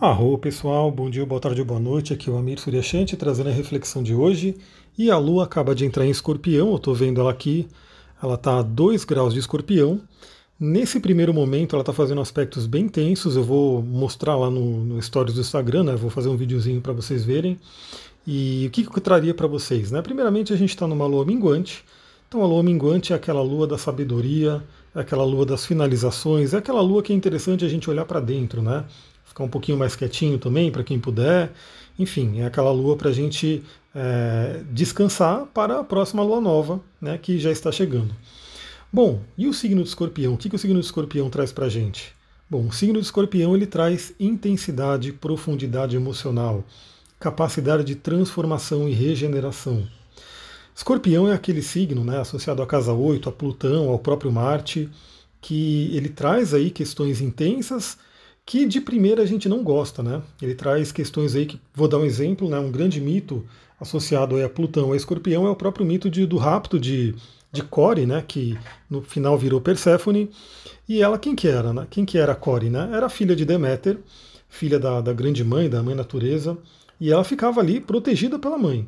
Arro pessoal, bom dia, boa tarde, boa noite. Aqui é o Amir Suryashanti trazendo a reflexão de hoje. E a Lua acaba de entrar em escorpião, eu estou vendo ela aqui, ela está a 2 graus de escorpião. Nesse primeiro momento ela está fazendo aspectos bem tensos, eu vou mostrar lá no, no stories do Instagram, né? vou fazer um videozinho para vocês verem. E o que, que eu traria para vocês? Né? Primeiramente a gente está numa lua minguante, então a lua minguante é aquela lua da sabedoria, é aquela lua das finalizações, é aquela lua que é interessante a gente olhar para dentro, né? Ficar um pouquinho mais quietinho também, para quem puder. Enfim, é aquela lua para a gente é, descansar para a próxima lua nova, né, que já está chegando. Bom, e o signo de escorpião? O que, que o signo de escorpião traz para a gente? Bom, o signo de escorpião ele traz intensidade, profundidade emocional, capacidade de transformação e regeneração. Escorpião é aquele signo né, associado à casa 8, a Plutão, ao próprio Marte, que ele traz aí questões intensas, que de primeira a gente não gosta, né? Ele traz questões aí que, vou dar um exemplo, né? Um grande mito associado a Plutão e a Escorpião é o próprio mito de, do rapto de, de Core, né? Que no final virou Perséfone. E ela quem que era, né? Quem que era Core, né? Era filha de Deméter, filha da, da grande mãe, da mãe natureza, e ela ficava ali protegida pela mãe.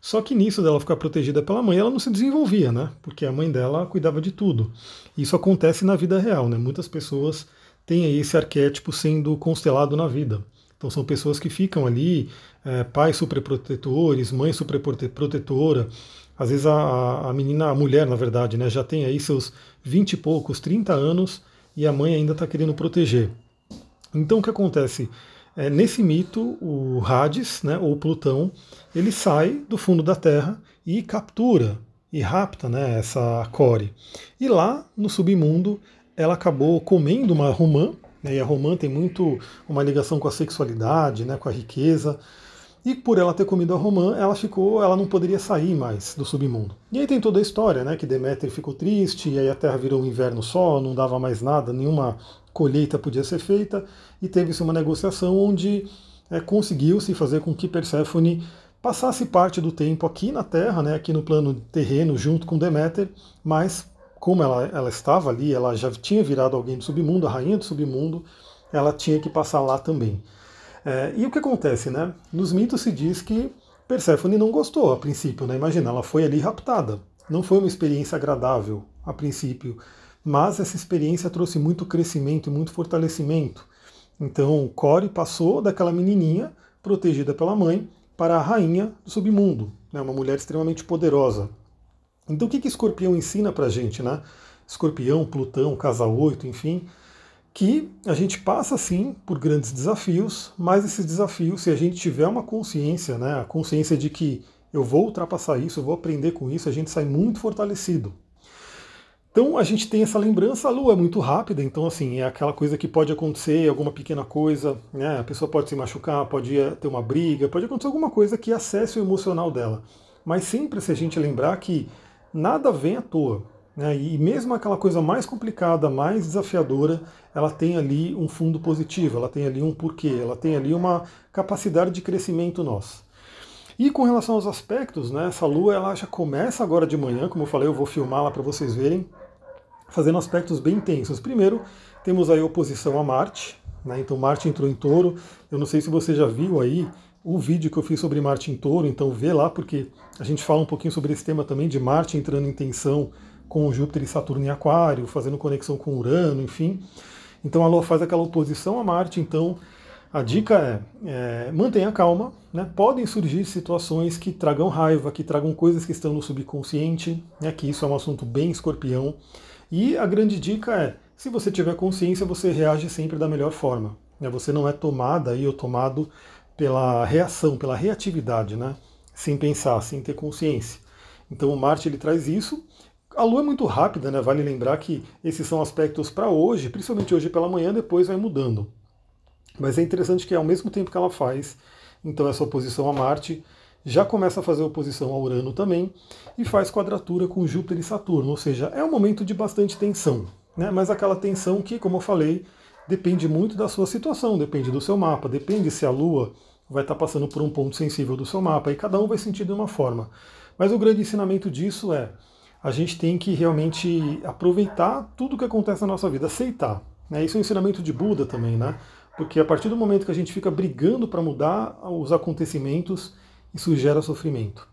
Só que nisso dela ficar protegida pela mãe, ela não se desenvolvia, né? Porque a mãe dela cuidava de tudo. Isso acontece na vida real, né? Muitas pessoas tem aí esse arquétipo sendo constelado na vida. Então são pessoas que ficam ali, é, pais superprotetores, mãe superprotetora. Às vezes a, a menina, a mulher, na verdade, né, já tem aí seus 20 e poucos, 30 anos e a mãe ainda está querendo proteger. Então o que acontece? É, nesse mito, o Hades, né, ou Plutão, ele sai do fundo da Terra e captura e rapta né, essa Core. E lá no submundo ela acabou comendo uma romã, né, e a romã tem muito uma ligação com a sexualidade, né, com a riqueza. E por ela ter comido a romã, ela ficou, ela não poderia sair mais do submundo. E aí tem toda a história, né, que Deméter ficou triste, e aí a terra virou um inverno só, não dava mais nada, nenhuma colheita podia ser feita, e teve-se uma negociação onde é, conseguiu-se fazer com que Perséfone passasse parte do tempo aqui na Terra, né, aqui no plano terreno, junto com Deméter, mas como ela, ela estava ali, ela já tinha virado alguém do submundo, a rainha do submundo, ela tinha que passar lá também. É, e o que acontece, né? Nos mitos se diz que Perséfone não gostou a princípio, né? Imagina, ela foi ali raptada. Não foi uma experiência agradável a princípio, mas essa experiência trouxe muito crescimento e muito fortalecimento. Então, Core passou daquela menininha protegida pela mãe para a rainha do submundo, né? uma mulher extremamente poderosa, então o que, que Escorpião ensina para a gente, né? Escorpião, Plutão, Casa 8, enfim, que a gente passa sim por grandes desafios, mas esses desafios, se a gente tiver uma consciência, né, a consciência de que eu vou ultrapassar isso, eu vou aprender com isso, a gente sai muito fortalecido. Então a gente tem essa lembrança, a lua é muito rápida, então assim, é aquela coisa que pode acontecer, alguma pequena coisa, né? A pessoa pode se machucar, pode ter uma briga, pode acontecer alguma coisa que acesse o emocional dela. Mas sempre se a gente lembrar que nada vem à toa. Né? E mesmo aquela coisa mais complicada, mais desafiadora, ela tem ali um fundo positivo, ela tem ali um porquê, ela tem ali uma capacidade de crescimento nossa. E com relação aos aspectos, né, essa lua ela já começa agora de manhã, como eu falei, eu vou filmar lá para vocês verem, fazendo aspectos bem intensos. Primeiro, temos aí a oposição a Marte, né, então Marte entrou em touro. Eu não sei se você já viu aí o vídeo que eu fiz sobre Marte em touro, então vê lá, porque a gente fala um pouquinho sobre esse tema também de Marte entrando em tensão com Júpiter e Saturno em Aquário, fazendo conexão com Urano, enfim. Então a Lua faz aquela oposição a Marte, então a dica é, é mantenha calma, né? podem surgir situações que tragam raiva, que tragam coisas que estão no subconsciente, né? que isso é um assunto bem escorpião. E a grande dica é, se você tiver consciência, você reage sempre da melhor forma. Né? Você não é tomada aí ou tomado pela reação, pela reatividade, né? sem pensar, sem ter consciência. Então o Marte ele traz isso. A Lua é muito rápida, né? vale lembrar que esses são aspectos para hoje, principalmente hoje pela manhã, depois vai mudando. Mas é interessante que ao mesmo tempo que ela faz, então essa oposição a Marte, já começa a fazer oposição a Urano também, e faz quadratura com Júpiter e Saturno, ou seja, é um momento de bastante tensão, né? mas aquela tensão que, como eu falei, depende muito da sua situação, depende do seu mapa, depende se a Lua vai estar passando por um ponto sensível do seu mapa, e cada um vai sentir de uma forma. Mas o grande ensinamento disso é a gente tem que realmente aproveitar tudo que acontece na nossa vida, aceitar. Né? Isso é um ensinamento de Buda também, né? porque a partir do momento que a gente fica brigando para mudar os acontecimentos, isso gera sofrimento.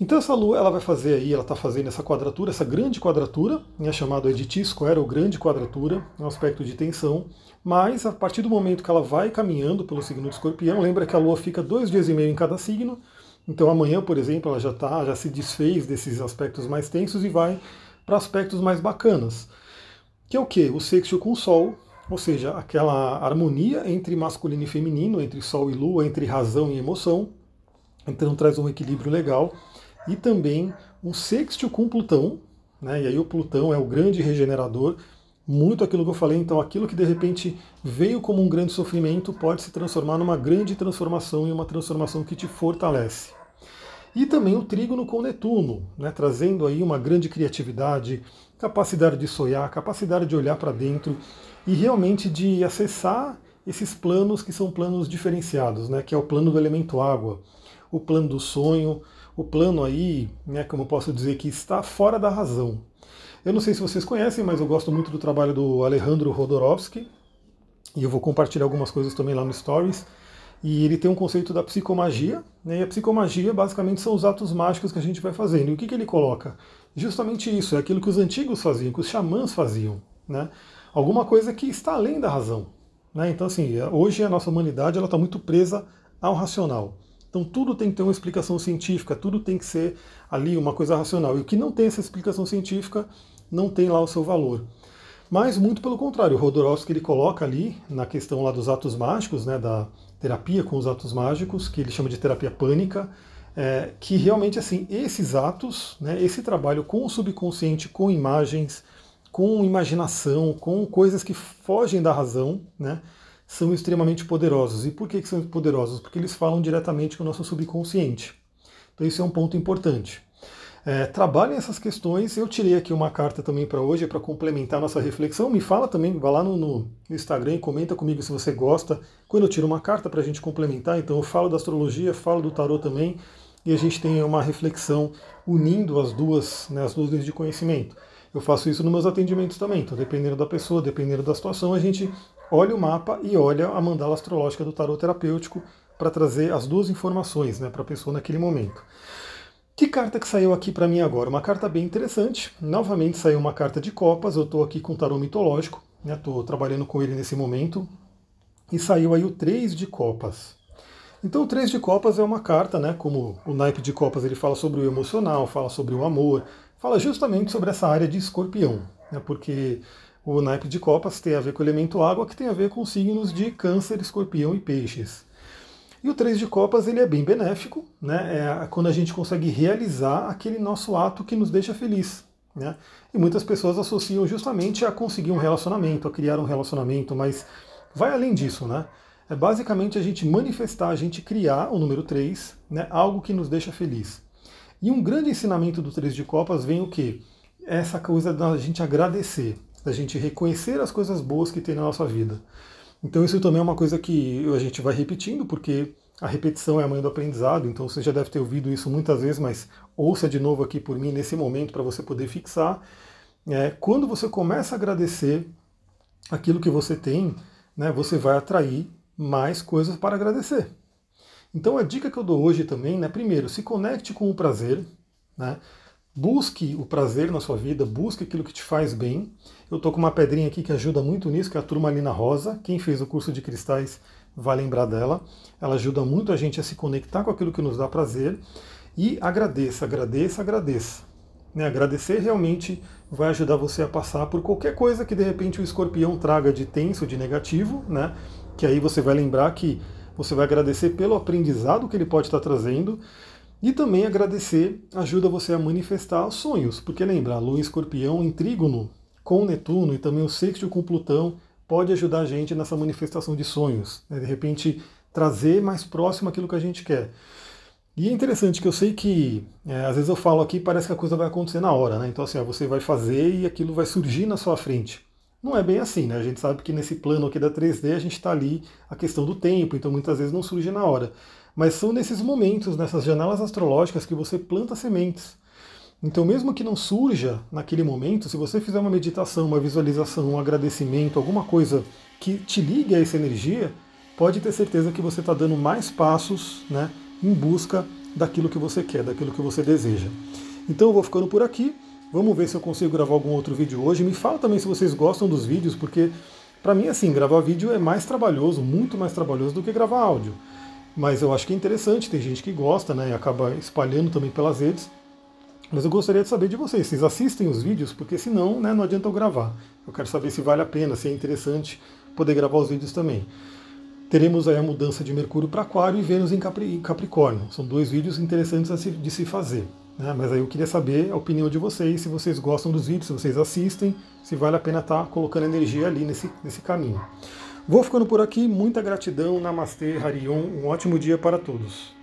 Então essa Lua ela vai fazer aí, ela está fazendo essa quadratura, essa grande quadratura, né, chamado de T-square, ou grande quadratura, é um aspecto de tensão, mas a partir do momento que ela vai caminhando pelo signo de escorpião, lembra que a Lua fica dois dias e meio em cada signo, então amanhã, por exemplo, ela já tá, já se desfez desses aspectos mais tensos e vai para aspectos mais bacanas. Que é o que? O sexto com o Sol, ou seja, aquela harmonia entre masculino e feminino, entre Sol e Lua, entre razão e emoção. Então traz um equilíbrio legal. E também um sexto com Plutão, né? e aí o Plutão é o grande regenerador, muito aquilo que eu falei, então aquilo que de repente veio como um grande sofrimento pode se transformar numa grande transformação e uma transformação que te fortalece. E também o trígono com Netuno, né, trazendo aí uma grande criatividade, capacidade de sonhar, capacidade de olhar para dentro e realmente de acessar esses planos que são planos diferenciados, né, que é o plano do elemento água, o plano do sonho, o plano aí, né, como eu posso dizer, que está fora da razão. Eu não sei se vocês conhecem, mas eu gosto muito do trabalho do Alejandro Rodorovsky, e eu vou compartilhar algumas coisas também lá no Stories. E ele tem um conceito da psicomagia, né? e a psicomagia basicamente são os atos mágicos que a gente vai fazendo. E o que, que ele coloca? Justamente isso, é aquilo que os antigos faziam, que os xamãs faziam. Né? Alguma coisa que está além da razão. Né? Então, assim, hoje a nossa humanidade está muito presa ao racional. Então, tudo tem que ter uma explicação científica, tudo tem que ser ali uma coisa racional. E o que não tem essa explicação científica não tem lá o seu valor. Mas muito pelo contrário, o Rodorovsky ele coloca ali na questão lá dos atos mágicos, né, da terapia com os atos mágicos, que ele chama de terapia pânica, é, que realmente assim esses atos, né, esse trabalho com o subconsciente, com imagens, com imaginação, com coisas que fogem da razão, né, são extremamente poderosos. E por que, que são poderosos? Porque eles falam diretamente com o nosso subconsciente. Então isso é um ponto importante. É, trabalhem essas questões. Eu tirei aqui uma carta também para hoje, para complementar nossa reflexão. Me fala também, vá lá no, no, Instagram e comenta comigo se você gosta. Quando eu tiro uma carta para a gente complementar, então eu falo da astrologia, falo do tarot também, e a gente tem uma reflexão unindo as duas, né, as duas linhas de conhecimento. Eu faço isso nos meus atendimentos também. Então, dependendo da pessoa, dependendo da situação, a gente olha o mapa e olha a mandala astrológica do tarot terapêutico para trazer as duas informações né, para a pessoa naquele momento. Que carta que saiu aqui para mim agora? Uma carta bem interessante. Novamente saiu uma carta de copas. Eu estou aqui com o tarô mitológico, estou né? trabalhando com ele nesse momento. E saiu aí o 3 de copas. Então o 3 de copas é uma carta, né? Como o naipe de copas ele fala sobre o emocional, fala sobre o amor, fala justamente sobre essa área de escorpião, né? Porque o naipe de copas tem a ver com o elemento água, que tem a ver com signos de câncer, escorpião e peixes. E o Três de Copas ele é bem benéfico, né? É quando a gente consegue realizar aquele nosso ato que nos deixa feliz. Né? E muitas pessoas associam justamente a conseguir um relacionamento, a criar um relacionamento, mas vai além disso, né? É basicamente a gente manifestar, a gente criar o número 3, né? algo que nos deixa feliz. E um grande ensinamento do Três de Copas vem o quê? Essa coisa da gente agradecer, da gente reconhecer as coisas boas que tem na nossa vida. Então isso também é uma coisa que a gente vai repetindo, porque a repetição é a mãe do aprendizado, então você já deve ter ouvido isso muitas vezes, mas ouça de novo aqui por mim nesse momento para você poder fixar. É, quando você começa a agradecer aquilo que você tem, né, você vai atrair mais coisas para agradecer. Então a dica que eu dou hoje também, né, primeiro, se conecte com o prazer, né, Busque o prazer na sua vida, busque aquilo que te faz bem. Eu estou com uma pedrinha aqui que ajuda muito nisso, que é a turmalina rosa. Quem fez o curso de cristais vai lembrar dela. Ela ajuda muito a gente a se conectar com aquilo que nos dá prazer. E agradeça, agradeça, agradeça. Né, agradecer realmente vai ajudar você a passar por qualquer coisa que de repente o escorpião traga de tenso, de negativo, né? Que aí você vai lembrar que você vai agradecer pelo aprendizado que ele pode estar trazendo e também agradecer ajuda você a manifestar os sonhos, porque lembra, a Lua em Escorpião em trígono com Netuno e também o sexto com Plutão pode ajudar a gente nessa manifestação de sonhos, né? de repente trazer mais próximo aquilo que a gente quer. E é interessante que eu sei que é, às vezes eu falo aqui parece que a coisa vai acontecer na hora, né? Então assim, ó, você vai fazer e aquilo vai surgir na sua frente. Não é bem assim, né? A gente sabe que nesse plano aqui da 3D a gente está ali a questão do tempo, então muitas vezes não surge na hora. Mas são nesses momentos, nessas janelas astrológicas, que você planta sementes. Então, mesmo que não surja naquele momento, se você fizer uma meditação, uma visualização, um agradecimento, alguma coisa que te ligue a essa energia, pode ter certeza que você está dando mais passos né, em busca daquilo que você quer, daquilo que você deseja. Então eu vou ficando por aqui. Vamos ver se eu consigo gravar algum outro vídeo hoje. Me fala também se vocês gostam dos vídeos, porque para mim assim, gravar vídeo é mais trabalhoso, muito mais trabalhoso do que gravar áudio. Mas eu acho que é interessante, tem gente que gosta, né, e acaba espalhando também pelas redes. Mas eu gostaria de saber de vocês, vocês assistem os vídeos? Porque senão, né, não adianta eu gravar. Eu quero saber se vale a pena, se é interessante poder gravar os vídeos também. Teremos aí a mudança de Mercúrio para Aquário e Vênus em Capricórnio. São dois vídeos interessantes de se fazer. Né? Mas aí eu queria saber a opinião de vocês, se vocês gostam dos vídeos, se vocês assistem, se vale a pena estar tá colocando energia ali nesse, nesse caminho. Vou ficando por aqui, muita gratidão, Namastê, Harion, um ótimo dia para todos.